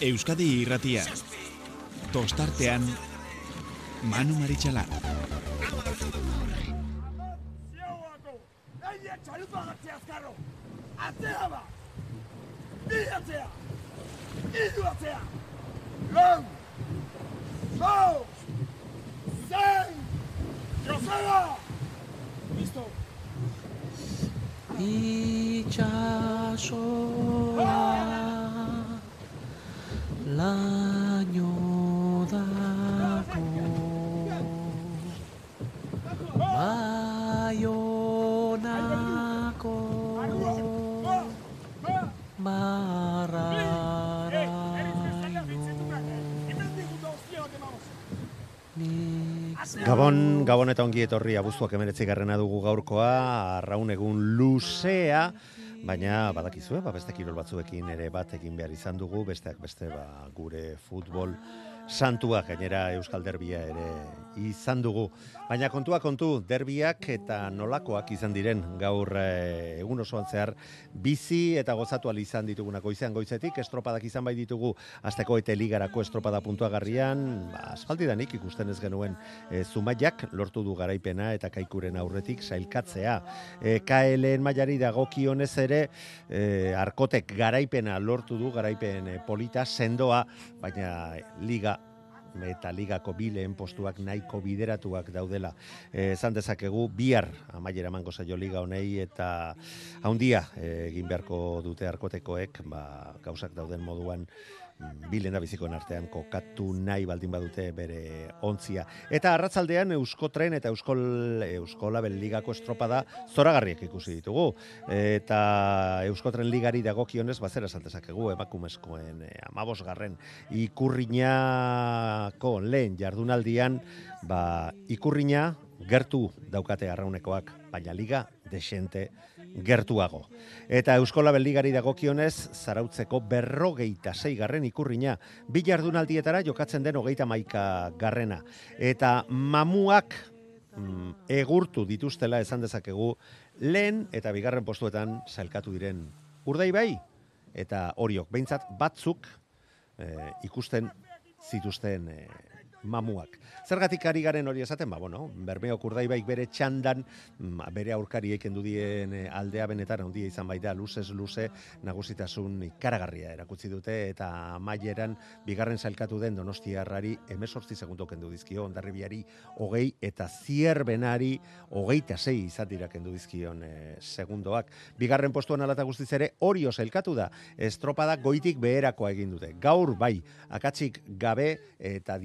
Euskadi irratia. Tostartean, Manu Maritxalar. Atzea ba! Bi atzea! Idu atzea! Lau! Zau! Zen! Joseba! Listo! itxasoa laino dako baionako barraraino Gabon, Gabon eta ongi etorri abuztuak emeretzi garrena dugu gaurkoa, arraun egun luzea, baina badakizue, ba, beste kirol batzuekin ere bat egin behar izan dugu, besteak beste ba, gure futbol santuak gainera Euskal Derbia ere izan dugu. Baina kontua kontu, derbiak eta nolakoak izan diren gaur eh, egun osoan zehar bizi eta gozatu izan ditugunako izan goizetik, estropadak izan bai ditugu azteko eta ligarako estropada puntuagarrian, ba, aspaldidanik ikusten ez genuen e, zumaiak lortu du garaipena eta kaikuren aurretik sailkatzea. E, KLN mailari dagokionez ere e, arkotek garaipena lortu du garaipen polita sendoa, baina liga eta ligako bi lehen postuak nahiko bideratuak daudela. Eh, esan dezakegu bihar amaiera emango zaio liga honei eta haundia eh, egin beharko dute arkotekoek, ba, gauzak dauden moduan bi bizikoen artean kokatu nahi baldin badute bere ontzia. Eta arratzaldean Euskotren eta Euskol Euskolabel ligako estropada zoragarriek ikusi ditugu. Eta Euskotren ligari dagokionez bazera saltezakegu emakumezkoen eh, amabos garren ikurriñako lehen jardunaldian ba, ikurriña gertu daukate arraunekoak, baina liga desente gertuago. Eta Euskola Beligari dagokionez, zarautzeko berrogeita garren ikurriña, bi jardunaldietara jokatzen den hogeita maika garrena. Eta mamuak mm, egurtu dituztela esan dezakegu, lehen eta bigarren postuetan zailkatu diren urdai bai, eta horiok, behintzat batzuk eh, ikusten zituzten eh, mamuak. Zergatik ari garen hori esaten, ba, bueno, bermeok urdaibaik bere txandan, mm, bere aurkari kendu dien eh, aldea benetan handia izan baita, luzez luze nagusitasun ikaragarria erakutsi dute, eta maieran bigarren zailkatu den donostiarrari emesortzi segundo kendu dizkio, ondarribiari hogei, eta zierbenari hogeita zei izatira kendu dizkion eh, segundoak. Bigarren postuan alata guztiz ere, orio zailkatu da, estropada goitik beherakoa egin dute. Gaur bai, akatsik gabe eta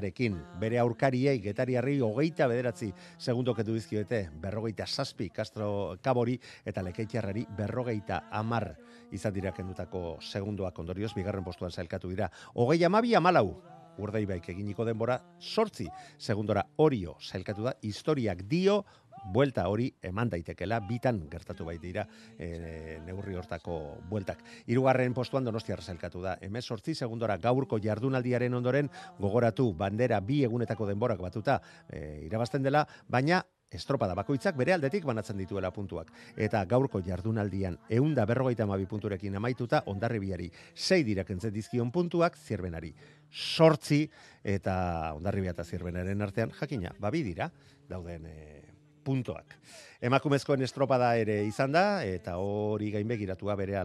dizdirarekin, bere aurkariei getariarri hogeita bederatzi segundo kendu dizkioete, berrogeita saspi Castro Kabori eta lekeitiarrari berrogeita amar izan dira kendutako segundoak. Ondorioz, bigarren postuan zailkatu dira. Hogei amabi amalau, urdaibaik eginiko denbora, sortzi segundora. Orio zailkatu da, historiak dio, buelta hori eman daitekela bitan gertatu bai dira e, neurri hortako bueltak. Hirugarren postuan Donostiarra zailkatu da. Hemen sortzi segundora gaurko jardunaldiaren ondoren gogoratu bandera bi egunetako denborak batuta e, irabazten dela, baina estropada bakoitzak bere aldetik banatzen dituela puntuak. Eta gaurko jardunaldian eunda berrogeita amabi punturekin amaituta, ondarribiari sei dirakentzen dizkion puntuak, zirbenari sortzi, eta ondarribia eta zirbenaren artean, jakina, babi dira, dauden e, puntoak. Emakumezkoen estropada ere izan da, eta hori gainbegiratua bere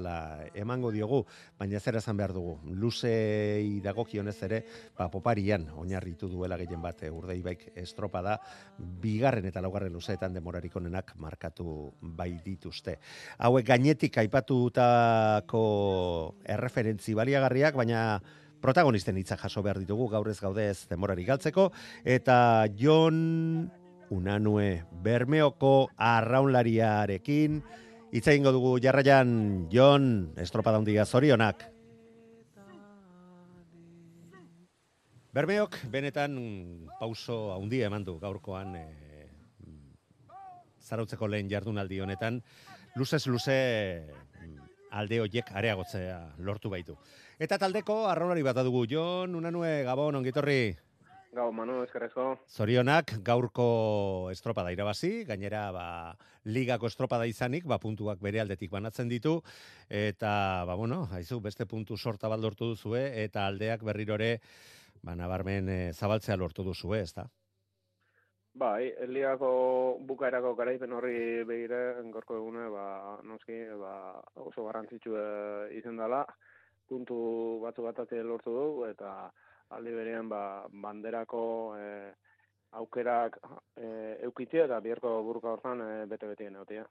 emango diogu, baina zer esan behar dugu. Luzei dagokionez ere, ba, poparian oinarritu duela gehien bat e, urdeibaik estropada, bigarren eta laugarren luzeetan demorarik onenak markatu bai dituzte. Hauek gainetik aipatutako erreferentzi baliagarriak, baina protagonisten hitza jaso behar ditugu gaur ez gaudez demorari galtzeko eta Jon Unanue Bermeoko arraunlariarekin hitza egingo dugu jarraian Jon estropada handia zorionak. Bermeok benetan pauso handia eman du gaurkoan e, zarautzeko lehen jardunaldi honetan luzez luze alde hoiek areagotzea lortu baitu. Eta taldeko arraunlari bat dugu Jon Unanue Gabon ongitorri. Gau, Manu, eskerrezko. Zorionak gaurko estropada irabazi, gainera ba, ligako estropada izanik, ba, puntuak bere aldetik banatzen ditu, eta, ba, bueno, haizu, beste puntu sorta bat lortu duzue, eta aldeak berrirore, ba, nabarmen e, zabaltzea lortu duzue, ez da? Bai, ligako bukaerako garaipen horri begire, gorko egune, ba, noski, ba, oso garrantzitsu e, izen dela, puntu batzu batatzen lortu du, eta aldi berean ba, banderako e, aukerak e, eukitzea eta biherko burka hortan e, bete-betien egotia.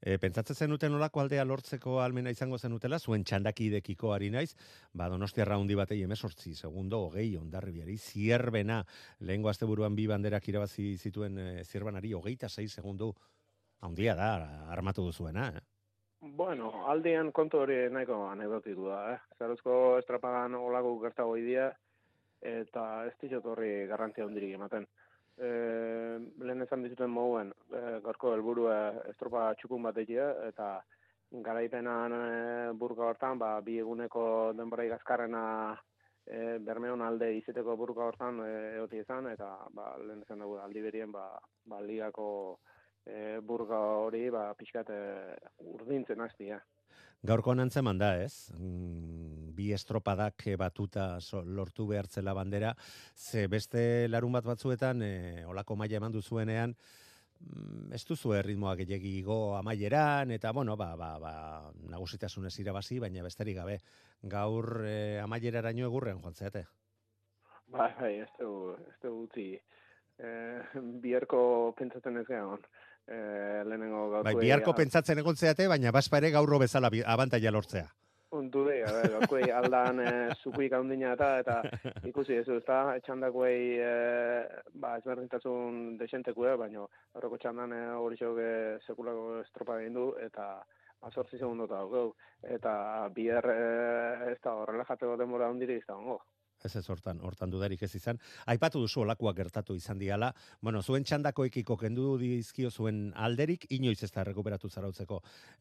E, pentsatzen zenuten olako aldea lortzeko almena izango zenutela, zuen txandakidekiko ari naiz, ba, donostia raundi batei emesortzi, segundo, hogei, ondarri biari, zierbena, lehengo azte buruan bi banderak irabazi zituen e, zierbanari, hogeita zei segundu, handia da, armatu duzuena, eh? Bueno, aldean kontu hori nahiko anekdotitu da, eh? Zeruzko estrapagan olako gertago idia, eta ez ditut horri garrantzia hondirik ematen. E, lehen esan dizuten moguen, e, gorko helburua estropa txukun bat egia, eta garaipenan e, burka hortan, ba, bi eguneko denbora igazkarrena e, bermeon alde izeteko burka hortan e, eoti izan, eta ba, lehen esan dugu aldi berien ba, ba, ligako e, burga hori ba, pixkat e, urdintzen hastia. Gaurko nantzeman da, ez? Mm, bi estropadak batuta lortu behartzela bandera, ze beste larun bat batzuetan, e, olako maila eman duzuenean, mm, ez duzu erritmoa gehiagigo amaieran, eta, bueno, ba, ba, ba, nagusitasunez irabazi, baina besterik gabe, gaur e, amaierara nio egurren, joan zeate? Bai, bai, ez du, ez du gutzi, e, bierko pentsatzen ez gehan, eh, lehenengo gaurko... Bai, biharko pentsatzen egon zeate, baina baspa ere gaurro bezala abantaia lortzea. Untu de, a ver, gaurko aldan e, zukuik handina eta, eta ikusi ez ezta, etxandakoei, e, ba, ezberdintasun desentekue, baina horreko txandan e, hori xoke sekulako estropa egin du, eta azortzi segundota gau, eta bihar e, ez da horrela jateko demora hundirik ez da Ez ez hortan, hortan dudarik ez izan. Aipatu duzu olakoak gertatu izan diala. Bueno, zuen txandako ekiko kendu dizkio zuen alderik, inoiz ez da rekuperatu zarautzeko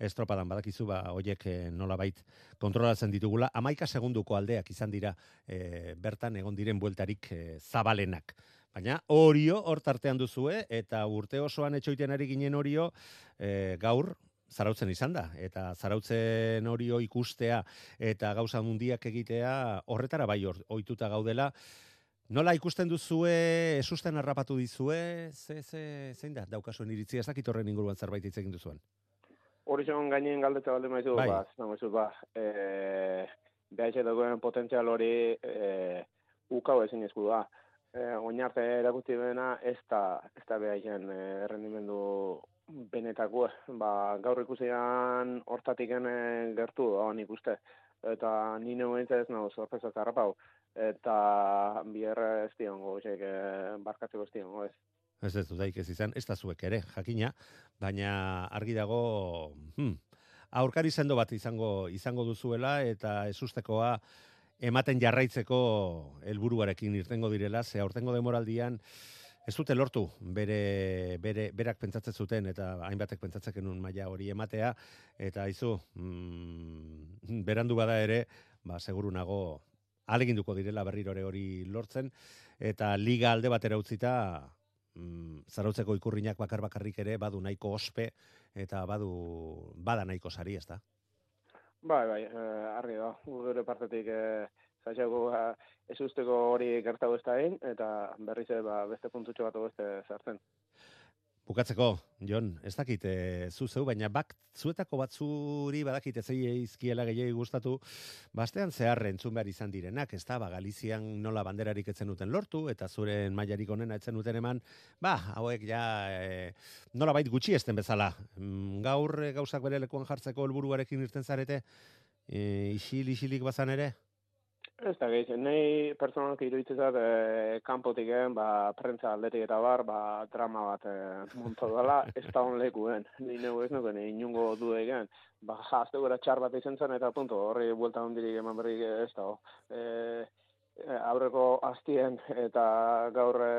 estropadan. Badakizu, ba, oiek eh, nola bait kontrolatzen ditugula. Amaika segunduko aldeak izan dira eh, bertan egon diren bueltarik eh, zabalenak. Baina orio hor tartean duzue, eta urte osoan etxoiten ari ginen orio, gaur, zarautzen izan da, eta zarautzen hori ikustea eta gauza mundiak egitea horretara bai ohituta gaudela. Nola ikusten duzue, esusten harrapatu dizue, ze, ze, zein da, daukasuen iritzia, ez dakit horren inguruan zerbait hitz egin duzuen? Hori zegoen gainen galdetza balde maizu, bai. ba, zena maizu, ba, e, behaitxe dagoen potentzial hori e, ukau ezin ezku da. E, oinarte erakusti bena ez da, ez da behaitxen e, rendimendu benetako, ba, gaur ikusian hortatik gertu, oh, nik uste. Eta nire momentu ez nago, sorpresa zarrapau. Eta bierra ez diongo, eh, barkatzeko ez diongo, ez. Ez ez dudaik ez izan, ez da zuek ere, jakina, baina argi dago, hmm, aurkari zendo bat izango izango duzuela, eta ez ustekoa ematen jarraitzeko helburuarekin irtengo direla, ze aurtengo demoraldian, ez dute lortu bere, bere, berak pentsatzen zuten eta hainbatek pentsatzen genuen maila hori ematea eta aizu mm, berandu bada ere ba seguru nago aleginduko direla berrirore hori lortzen eta liga alde batera utzita mm, zarautzeko ikurrinak bakar bakarrik ere badu nahiko ospe eta badu bada nahiko sari, ezta? Bai, bai, eh, argi da. Gure partetik eh, zaitxago ba, ez usteko hori gertago ez da eta berriz ba, beste puntutxo bat beste zartzen. Bukatzeko, Jon, ez dakit, e, zu zeu, baina bak zuetako batzuri badakit ez izkiela gehiagi gustatu, bastean zehar entzun behar izan direnak, ez da, ba, Galizian nola banderarik etzen duten lortu, eta zuren mailarik onena etzen duten eman, ba, hauek ja, e, nola bait gutxi esten bezala. Mm, gaur e, gauzak bere lekuan jartzeko helburuarekin irten zarete, e, isil, isilik bazan ere? Ez da gehi, nahi personalak iruditzezat e, kanpotik egin, ba, prentza aldetik eta bar, ba, drama bat e, monto dela, ez da hon lekuen, ni nego ez nuken, inungo du egin, ba, jazte gura txar bat izan zen, eta punto, horri buelta hondirik eman berrik ez da, e, aurreko hastien eta gaur e,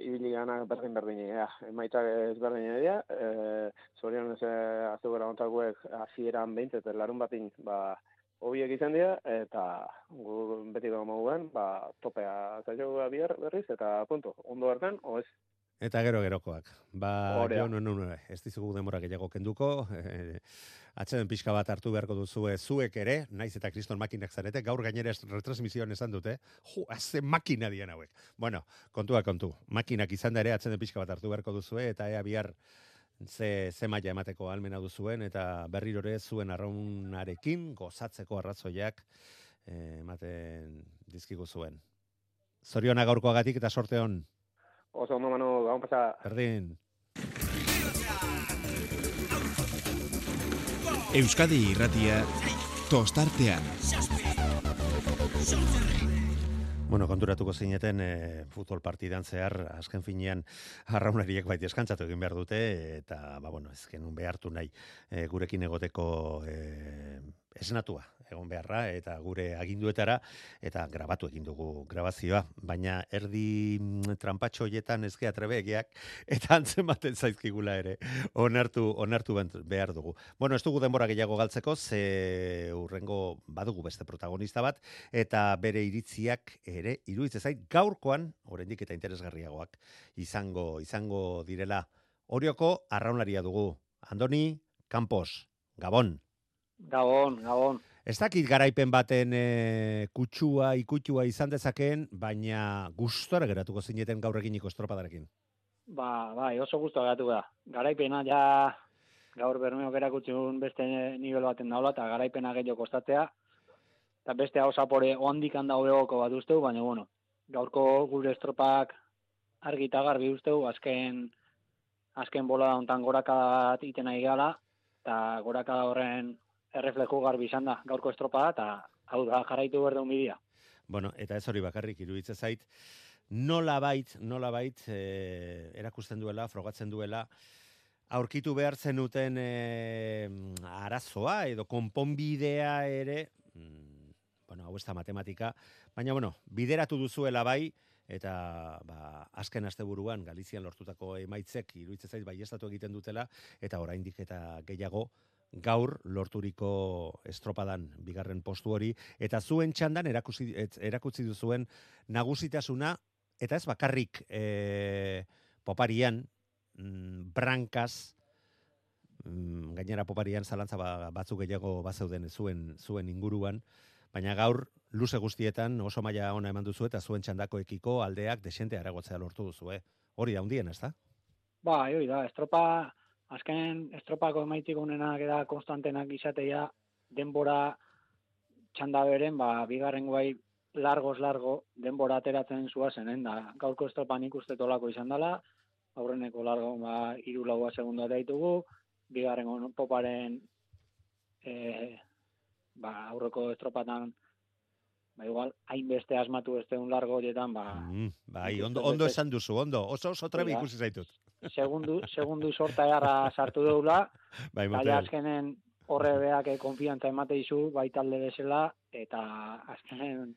ibili gana berdin berdin ja. Emaitak ez berdin egia, e, zorion ez azte gura ontakuek azieran behintzet, larun batin, ba, hobiek izan dira, eta gu beti gau moguen, ba, topea zailo bier berriz, eta punto, ondo bertan, oez. Eta gero gerokoak. Ba, Hori da. jo, no, no, no, ez dizugu demora gehiago kenduko, eh, atxeden pixka bat hartu beharko duzue zuek ere, naiz eta kriston makinak zarete, gaur gainera retransmisioan esan dute, jo, haze makina dien hauek. Bueno, kontua kontu, makinak izan da ere atxeden pixka bat hartu beharko duzue, eta ea bihar ze, ze maila emateko almena duzuen, eta berriro ere zuen arraunarekin gozatzeko arrazoiak eh, ematen dizkigu zuen. Zoriona gaurkoagatik eta sorte hon, Oso ondo manu, gaun pasa, berdin. Euskadi irratia tostartean. Bueno, konturatuko zineten e, futbol partidan zehar, azken finean, arraunariek baita eskantzatu egin behar dute, eta, ba, bueno, ez genuen behartu nahi e, gurekin egoteko e, esnatua egon beharra, eta gure aginduetara, eta grabatu egin dugu grabazioa, baina erdi mm, trampatxo hoietan ez gea trebegiak, eta antzematen zaizkigula ere, onartu, onartu behar dugu. Bueno, ez dugu denbora gehiago galtzeko, ze urrengo badugu beste protagonista bat, eta bere iritziak ere iruditzen zait gaurkoan oraindik eta interesgarriagoak izango izango direla. Orioko arraunaria dugu. Andoni Campos, Gabon. Gabon, Gabon. Ez dakit garaipen baten e, kutsua, ikutua izan dezakeen, baina gustora geratuko zineten gaur eginiko estropadarekin. Ba, bai, oso gustu gatu da. Garaipena ja gaur bermeok erakutsun beste nivel baten daula eta garaipena gehiago kostatzea. Eta beste hau zapore ondik handa hobegoko bat usteu, baina bueno, gaurko gure estropak argi eta garbi usteu, azken azken bola da hontan gorakada bat iten nahi gala, eta gorakada horren errefleju garbi izan da gaurko estropa eta hau da jarraitu behar duen bidea. Bueno, eta ez hori bakarrik iruditzen zait, nola bait, nola bait, e, erakusten duela, frogatzen duela, aurkitu behar zenuten e, arazoa edo konponbidea ere, mm, bueno, hau ez da matematika, baina bueno, bideratu duzuela bai, eta ba, azken asteburuan Galizian lortutako emaitzek iruditzen zait baiestatu egiten dutela, eta oraindik eta gehiago gaur lorturiko estropadan bigarren postu hori, eta zuen txandan erakusi, et- erakutsi duzuen nagusitasuna, eta ez bakarrik e, poparian, mm, brankaz, mm, gainera poparian zalantza ba, batzuk gehiago bazeuden zuen, zuen inguruan, baina gaur luze guztietan oso maila ona eman duzu eta zuen txandakoekiko aldeak desente aragotzea lortu duzu, eh? Hori da hundien, ez da? Ba, hori da, estropa, azken estropako emaitzik unenak eta konstantenak izateia denbora txanda beren, ba, bigarren guai largos largo denbora ateratzen zua zenen da. Gaurko estropa nik uste tolako izan dela, aurreneko largo ba, iru lagoa segundu ditugu, bigarren poparen e, ba, aurreko estropatan ba, igual, hainbeste asmatu ez un largo horietan, ba, Mm, bai, ondo, ondo esan duzu, ondo, oso oso trebi ikusi zaitut. Segundu, segundu sorta jarra sartu deula, Bai, azkenen horre beak eh, konfiantza emate izu bai talde bezala eta azkenen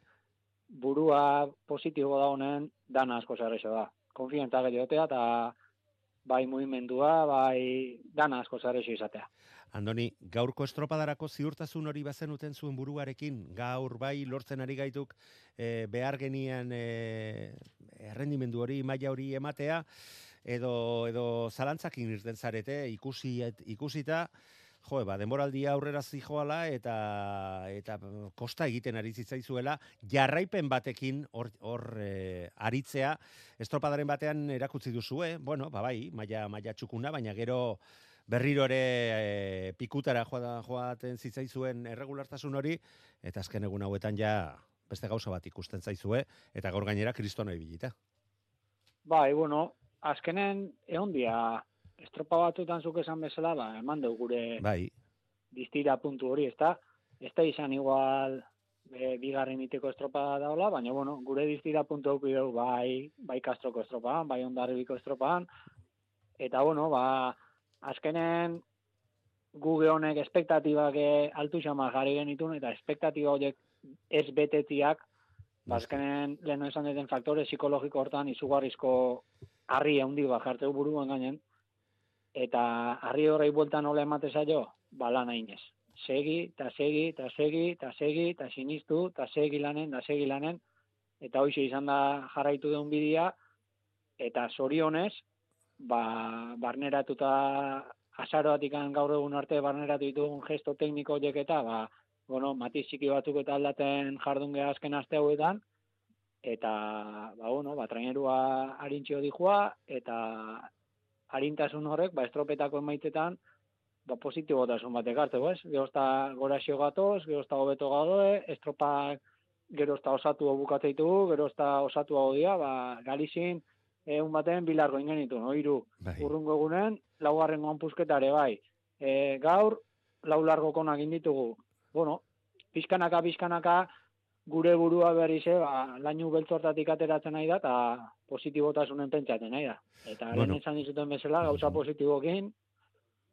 burua positibo da honen dana asko zarrexo da. Konfiantza gehiotea eta bai mugimendua, bai dana asko zarrexo izatea. Andoni, gaurko estropadarako ziurtasun hori bazenuten zuen buruarekin, gaur bai lortzen ari gaituk e, behar genian e, errendimendu hori, maila hori ematea, edo, edo zalantzakin irten zarete, ikusi, ikusita, jo, ba, denboraldia aurrera zijoala eta eta kosta egiten ari zitzaizuela jarraipen batekin hor hor e, aritzea estropadaren batean erakutsi duzue, bueno, ba bai, maila maila txukuna, baina gero berriro ere e, pikutara joa, joaten zitzaizuen erregulartasun hori eta azken egun hauetan ja beste gauza bat ikusten zaizue eta gaur gainera kristona ibilita. Bai, bueno, azkenen egon dia estropa batutan zuk esan bezala, ba, eman dugu gure Bai, distira puntu hori, ez da, ez da izan igual e, bigarren iteko estropa daola, baina bueno, gure distira puntu hau dugu bai, bai kastroko estropan, bai ondarribiko estropan, eta bueno, ba, azkenen guge honek espektatibak eh, altu xama jarri genitun, eta espektatiba horiek ez betetziak, ba, azkenen lehen esan duten faktore psikologiko hortan izugarrizko harri handi bat jartzeu buruan gainen, eta harri horrei bueltan nola emate zaio, ba lan ainez. segi, eta segi, eta segi, eta segi, eta sinistu, eta segi lanen, eta segi lanen, eta hoxe izan da jarraitu duen bidea, eta zorionez, ba, barneratuta azaroatik gaur egun arte barneratu ditugun gesto tekniko horiek eta, ba, bueno, matiz txiki batzuk eta aldaten jardun azken aste hauetan, eta, ba, bueno, ba, trainerua harintxio dijua, eta harintasun horrek, ba, estropetako emaitetan, ba, positibotasun batek hartzeko, ez? Gero eta gorazio gatoz, gero eta hobeto gadoe, estropak gero eta osatu bukatzea ditugu, gero eta osatu dia, ba, galizin, egun baten bilargo ingenitu, no? Iru, Bai. urrungo egunen, laugarren pusketare, bai. E, gaur, lau largo konak inditugu. Bueno, pizkanaka, pizkanaka, gure burua berri ze, ba, lainu beltzortatik ateratzen nahi da, eta positibotasunen pentsatzen nahi da. Eta Bueno. lehen esan dizuten bezala, gauza positibokin,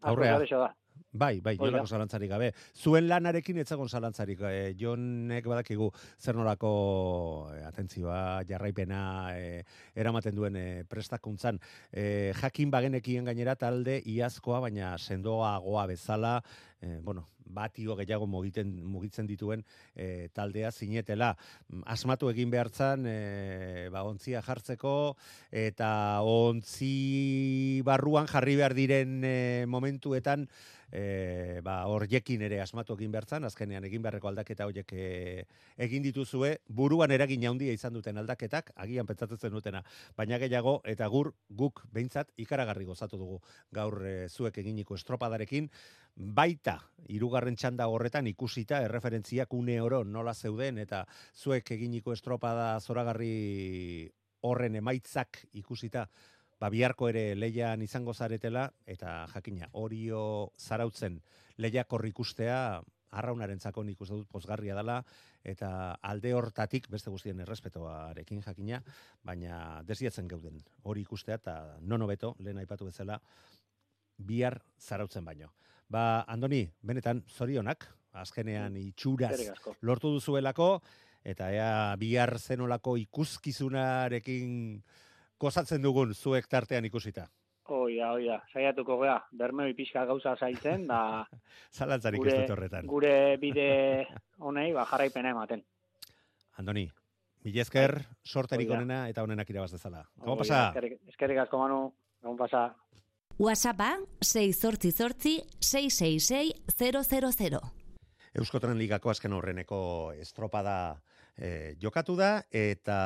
Aurrea. da. Bai, bai, Hori da. jolako zalantzarik gabe. Zuen lanarekin etzagon zalantzarik. E, jonek badakigu zer nolako e, atentzioa, jarraipena e, eramaten duen e, prestakuntzan. E, jakin bagenekien gainera talde iazkoa, baina sendoagoa bezala, e, bueno, batio gehiago mugiten, mugitzen dituen e, taldea zinetela. Mm, Asmatu egin behartzan, e, ba, ontzia jartzeko, eta ontzi barruan jarri behar diren e, momentuetan, e, ba, horiekin ere asmatu egin behartzan, azkenean egin beharreko aldaketa horiek e, egin dituzue, buruan eragin handia izan duten aldaketak, agian pentsatzen zenutena, baina gehiago, eta gur, guk behintzat ikaragarri gozatu dugu gaur e, zuek eginiko estropadarekin, baita hirugarren txanda horretan ikusita erreferentziak une oro nola zeuden eta zuek eginiko estropada zoragarri horren emaitzak ikusita ba biharko ere leian izango zaretela eta jakina horio zarautzen lehiakor ikustea arraunarentzako nik uste dut pozgarria dela eta alde hortatik beste guztien errespetoarekin jakina, baina desiatzen geuden hori ikustea eta nono beto, lehen aipatu bezala, bihar zarautzen baino. Ba, Andoni, benetan zorionak, azkenean itxuraz Eskerrik asko. lortu duzuelako, eta ea bihar zenolako ikuskizunarekin gozatzen dugun zuek tartean ikusita. Oia, oia, saiatuko gea, bermeo pixka gauza zaitzen, da Zalantzarik Gure- ez dut horretan. gure bide honei, ba, jarraipena ematen. Andoni, mila esker, sorterik Hoi da. onena eta onenak irabaz dezala. Gau pasa? Eskerrik, eskerrik asko, Manu, gabon pasa. WhatsAppa 688 666 000. Euskotren ligako azken horreneko estropada e, jokatu da, eta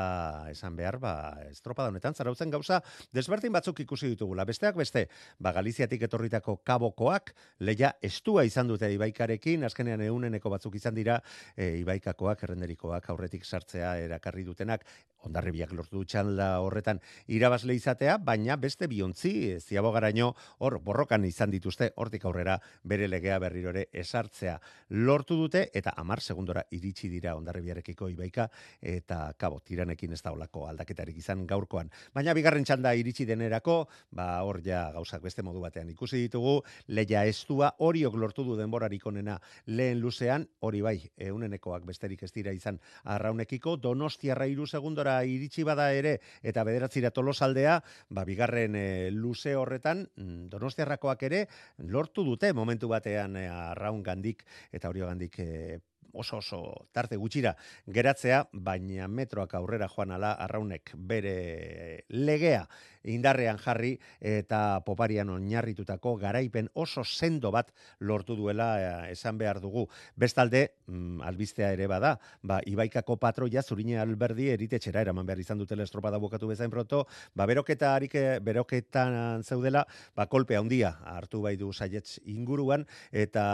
esan behar, ba, estropada honetan, zarautzen gauza, desberdin batzuk ikusi ditugula. Besteak beste, ba, Galiziatik etorritako kabokoak, leia estua izan dute ibaikarekin, azkenean euneneko batzuk izan dira, e, ibaikakoak, errenderikoak, aurretik sartzea erakarri dutenak, ondarribiak lortu txalda horretan irabazle izatea, baina beste biontzi, e, ziabogaraino, hor, borrokan izan dituzte, hortik aurrera bere legea berriro ere esartzea lortu dute, eta amar segundora iritsi dira ondarribiarekiko ibaika, eta kabo, tiranekin ez da olako aldaketarik izan gaurkoan. Baina bigarren txanda iritsi denerako, ba hor ja gauzak beste modu batean ikusi ditugu, leia estua horiok lortu du denborarik onena lehen luzean, hori bai, eunenekoak besterik ez dira izan arraunekiko, donostiarra iru segundora iritsi bada ere, eta bederatzira tolosaldea, ba bigarren e, luze horretan, mm, donostiarrakoak ere, lortu dute momentu batean e, arraun gandik, eta hori gandik e, oso oso tarte gutxira geratzea, baina metroak aurrera joan ala arraunek bere legea indarrean jarri eta poparian oinarritutako garaipen oso sendo bat lortu duela eh, esan behar dugu. Bestalde, mm, albistea ere bada, ba, ibaikako patroia zurine alberdi eritetxera eraman behar izan dutela estropada bukatu bezain proto, ba, beroketa harik, eh, beroketan zeudela, ba, kolpe handia hartu bai du saietz inguruan, eta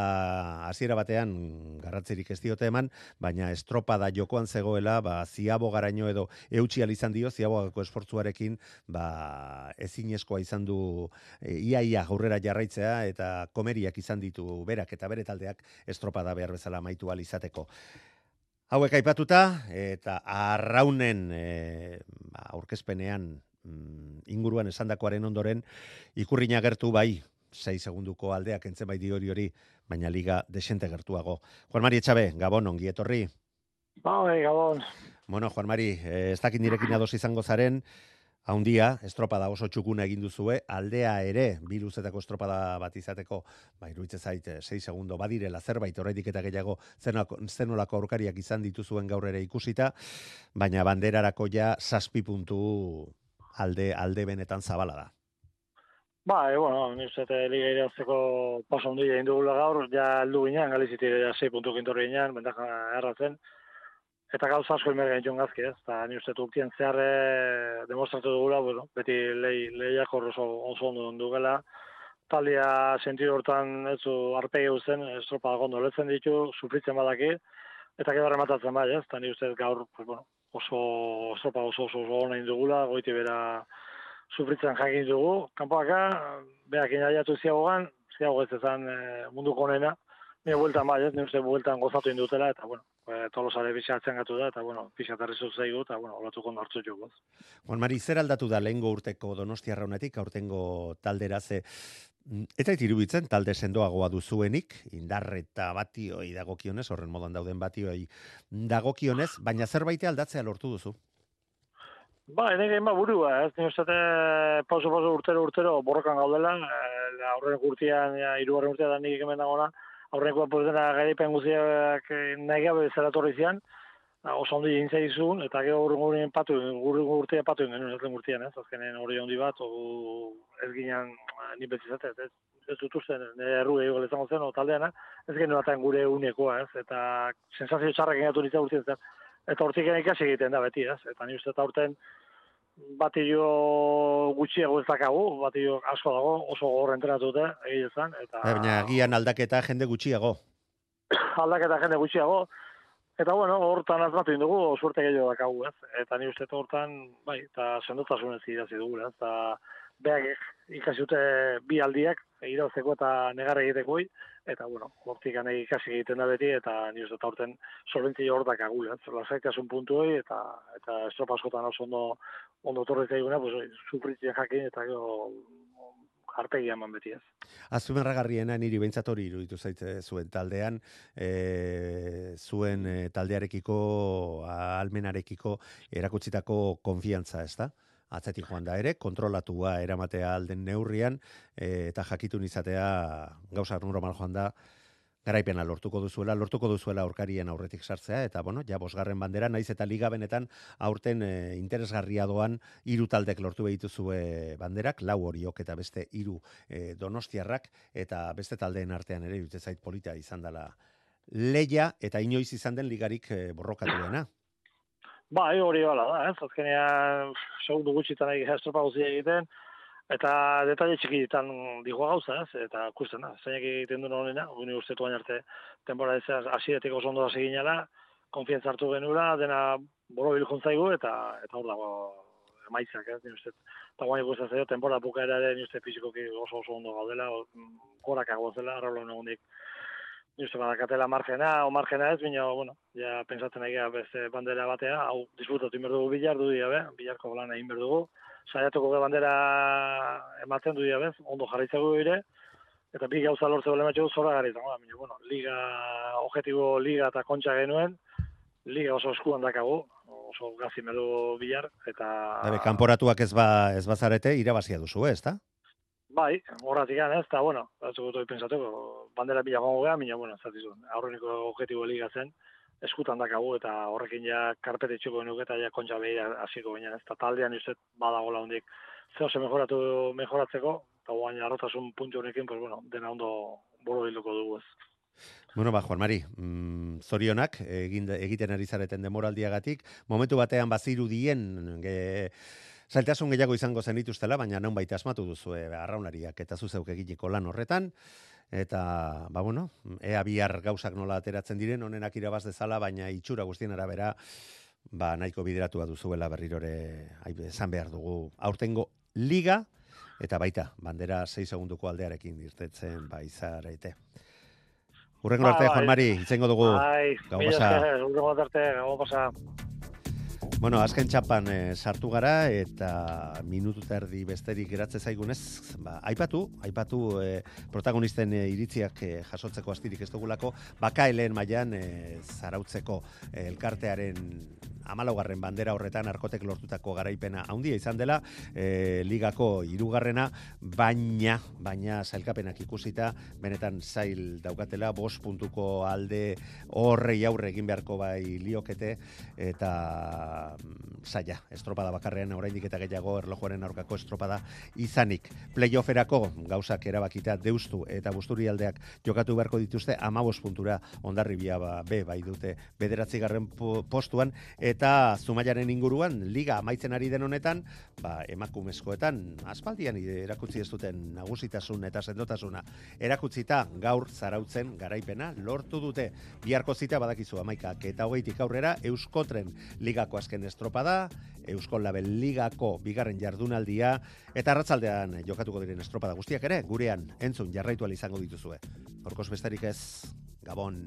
hasiera batean garrantzirik ez diote eman, baina estropada jokoan zegoela, ba, ziabo garaino edo eutxi izan dio, ziabogako esfortzuarekin, ba, ezinezkoa izan du e, ia aurrera jarraitzea eta komeriak izan ditu berak eta bere taldeak estropada behar bezala amaitu ahal izateko. Hauek aipatuta eta arraunen e, ba, aurkezpenean mm, inguruan esandakoaren ondoren ikurrina gertu bai, 6 segunduko aldeak entzen bai hori hori, baina liga desente gertuago. Juan Mari Etxabe, Gabon, ongi etorri. Bai, gabon. Bueno, Juan Mari, eh, ez dakit nirekin ados izango zaren, haundia, estropada oso txukuna egin duzue, aldea ere, bi luzetako estropada bat izateko, ba, iruitze zait, 6 segundo, badirela zerbait, horretik eta gehiago zenolako, zenolako aurkariak izan dituzuen gaur ere ikusita, baina banderarako ja saspi puntu alde, alde benetan zabala da. Ba, e, bueno, ni uste eta liga irazteko paso handi egin dugula gaur, ja aldu ginean, galizitik ja 6 puntu kintorri ginean, bentak erratzen, eta gauza asko emer gain gazki, ez? Eta ni uste urtien zehar e, demostratu dugula, bueno, beti lehi, lehiak oso, oso ondo dugela. Talia sentido hortan ez du arpegi zen, estropa gondo ditu, sufritzen badaki, eta gero rematatzen bai, ez? Eta ni uste gaur, pues, bueno, oso estropa oso oso, oso oso dugula, goiti bera sufritzen jakin dugu. Kanpoaka, beak inaiatu ziagogan, ziago ez ezan e, munduko honena, Ni vuelta bai, ez, ni uste vueltan gozatu indutela, eta, bueno, e, tolosare bizatzen gatu da, eta, bueno, pisatarri zaigu, eta, bueno, olatuko nartzu jo, Juan Mari, zer aldatu da lehengo urteko donostia raunetik, aurtengo taldera ze, mm, eta irubitzen talde sendoagoa duzuenik, indarre eta batioi dagokionez, horren modan dauden batioi dagokionez, baina zerbait aldatzea lortu duzu? Ba, ene gehi burua, ez ni uste pauso pauso urtero urtero borrokan gaudela, e, aurren urtean, ja, irugarren urtean da nik hemen dagona, aurrekoa pues dena garipen guztiak eh, nahi gabe zera zian, oso ondi egin zaizun, eta gero urren gurien patu, urren urtea patu genuen, den urtean, ez, azkenen hori ondi bat, o, ez ginen, eh, ni betzizate, ez, ez dut usten, nire erru egin goletan zen, o taldeana, ez genuen batean gure unekoa, ez, eta sensazio txarrak egin nintzen urtean zen, eta hortik ikasi egiten da beti, ez, eta ni uste eta urten, batio gutxiago ez dakagu, batio asko dago, oso gogor entrenatu dute, egin eta... Baina, gian aldaketa jende gutxiago. aldaketa jende gutxiago, eta bueno, hortan azmatu indugu, suerte gehiago dakagu, ez? Eta ni uste hortan, bai, eta sendotasun ez idazi dugu, ez? Eta beak ikasi dute bi aldiak, irauzeko eta negar egiteko eta bueno, hortik ikasi egiten da beti, eta ni uste eta horten solventzio hor dakagu, ez? Lasaitasun puntu hori, eta, eta estropaskotan oso ondo ondo torre zaiguna, pues, sufritzen jakin eta gero arpegi eman beti ez. Azumerragarriena niri behintzat hori iruditu zaitze zuen taldean, e, zuen e, taldearekiko, almenarekiko erakutsitako konfiantza, ez da? Atzetik joan da ere, kontrolatua eramatea alden neurrian, e, eta jakitun izatea gauza normal joan da, garaipena lortuko duzuela, lortuko duzuela aurkarien aurretik sartzea, eta bueno, ja bosgarren bandera, naiz eta liga benetan aurten e, interesgarria doan hiru taldek lortu behituzue banderak, lau horiok eta beste hiru e, donostiarrak, eta beste taldeen artean ere, zait polita izan dela leia, eta inoiz izan den ligarik e, borrokatu dena. Ba, hori bala da, ez? Azkenean, segundu gutxitan egiten, Eta detalle txiki ditan digoa gauza, ez? Eta kusten da, zeinak egiten duen honena, guni ustetu bain arte, temporada ez asietik oso ondo hasi ginela, konfientza hartu genura, dena boro bil zaigu, eta eta hor dago emaitzak, ez? Nire eta guain ikusten zaio, temporada buka ere, nire uste fizikoki oso oso ondo gaudela, korak agoazela, arrolo negundik, uste badakatela margena, o margena ez, bina, bueno, ja pensatzen nahi beste bandera batea, hau disfrutatu inberdugu bilar, du dia, bilarko lan egin berdugu, saiatuko ge bandera ematen du bez, ondo jarraitzago ere, eta bi gauza lortze bole matxo zora gari, eta bueno, liga, objetibo liga eta kontxa genuen, liga oso eskuan dakagu, oso gazi medu bilar, eta... Ebe, kanporatuak ez, ba, ez bazarete, irabazia duzu, ez da? Bai, horratik ez, eta, bueno, ez dugu pensatuko, bandera bila gongo geha, mina, bueno, zatizun, aurreniko objetibo liga zen, eskutan dakagu eta horrekin ja karpete txuko genuke eta ja kontxa behi hasiko baina ez da taldean izet badagola hondik zehose mejoratu mejoratzeko eta guain arrotasun puntu honekin pues, bueno, dena ondo boro bilduko dugu ez. Bueno, ba, Juan Mari, mm, zorionak egin, egiten ari zareten demoraldiagatik, momentu batean baziru dien, ge, zailtasun gehiago izango zen dituztela, baina non baita asmatu duzu, e, arraunariak eta zuzeuk eginiko lan horretan, eta ba bueno, ea bihar gauzak nola ateratzen diren, honenak irabaz dezala, baina itxura guztien arabera ba nahiko bideratua duzuela berrirore esan behar dugu. Aurtengo liga eta baita bandera 6 segunduko aldearekin irtetzen ba izarete. Urrengo arte, Juan Mari, itzengo dugu. Bai, gau pasa. Urrengo arte, gau pasa. Bueno, azken txapan e, sartu gara eta minutu terdi besterik geratze zaigunez, ba, aipatu, aipatu e, protagonisten e, iritziak e, jasotzeko astirik ez dugulako, baka helen maian e, zarautzeko elkartearen amalaugarren bandera horretan arkotek lortutako garaipena handia izan dela, e, ligako irugarrena, baina, baina zailkapenak ikusita, benetan zail daukatela, bos puntuko alde horrei aurre egin beharko bai liokete, eta mm, zaila, estropada bakarrean oraindik eta gehiago erlojuaren aurkako estropada izanik. Playofferako gauzak erabakita deustu eta busturialdeak jokatu beharko dituzte amabos puntura ondarribia ba, be bai dute bederatzi garren postuan eta zumaiaren inguruan liga amaitzen ari den honetan ba, emakumezkoetan aspaldian erakutzi ez duten nagusitasun eta sendotasuna erakutzita gaur zarautzen garaipena lortu dute biharko zita badakizu amaikak eta hogeitik aurrera euskotren ligako azken estropada Euskol Label Ligako bigarren jardunaldia eta arratzaldean jokatuko diren estropada guztiak ere gurean entzun jarraitu izango dituzue. Horkoz bestarik ez, Gabon.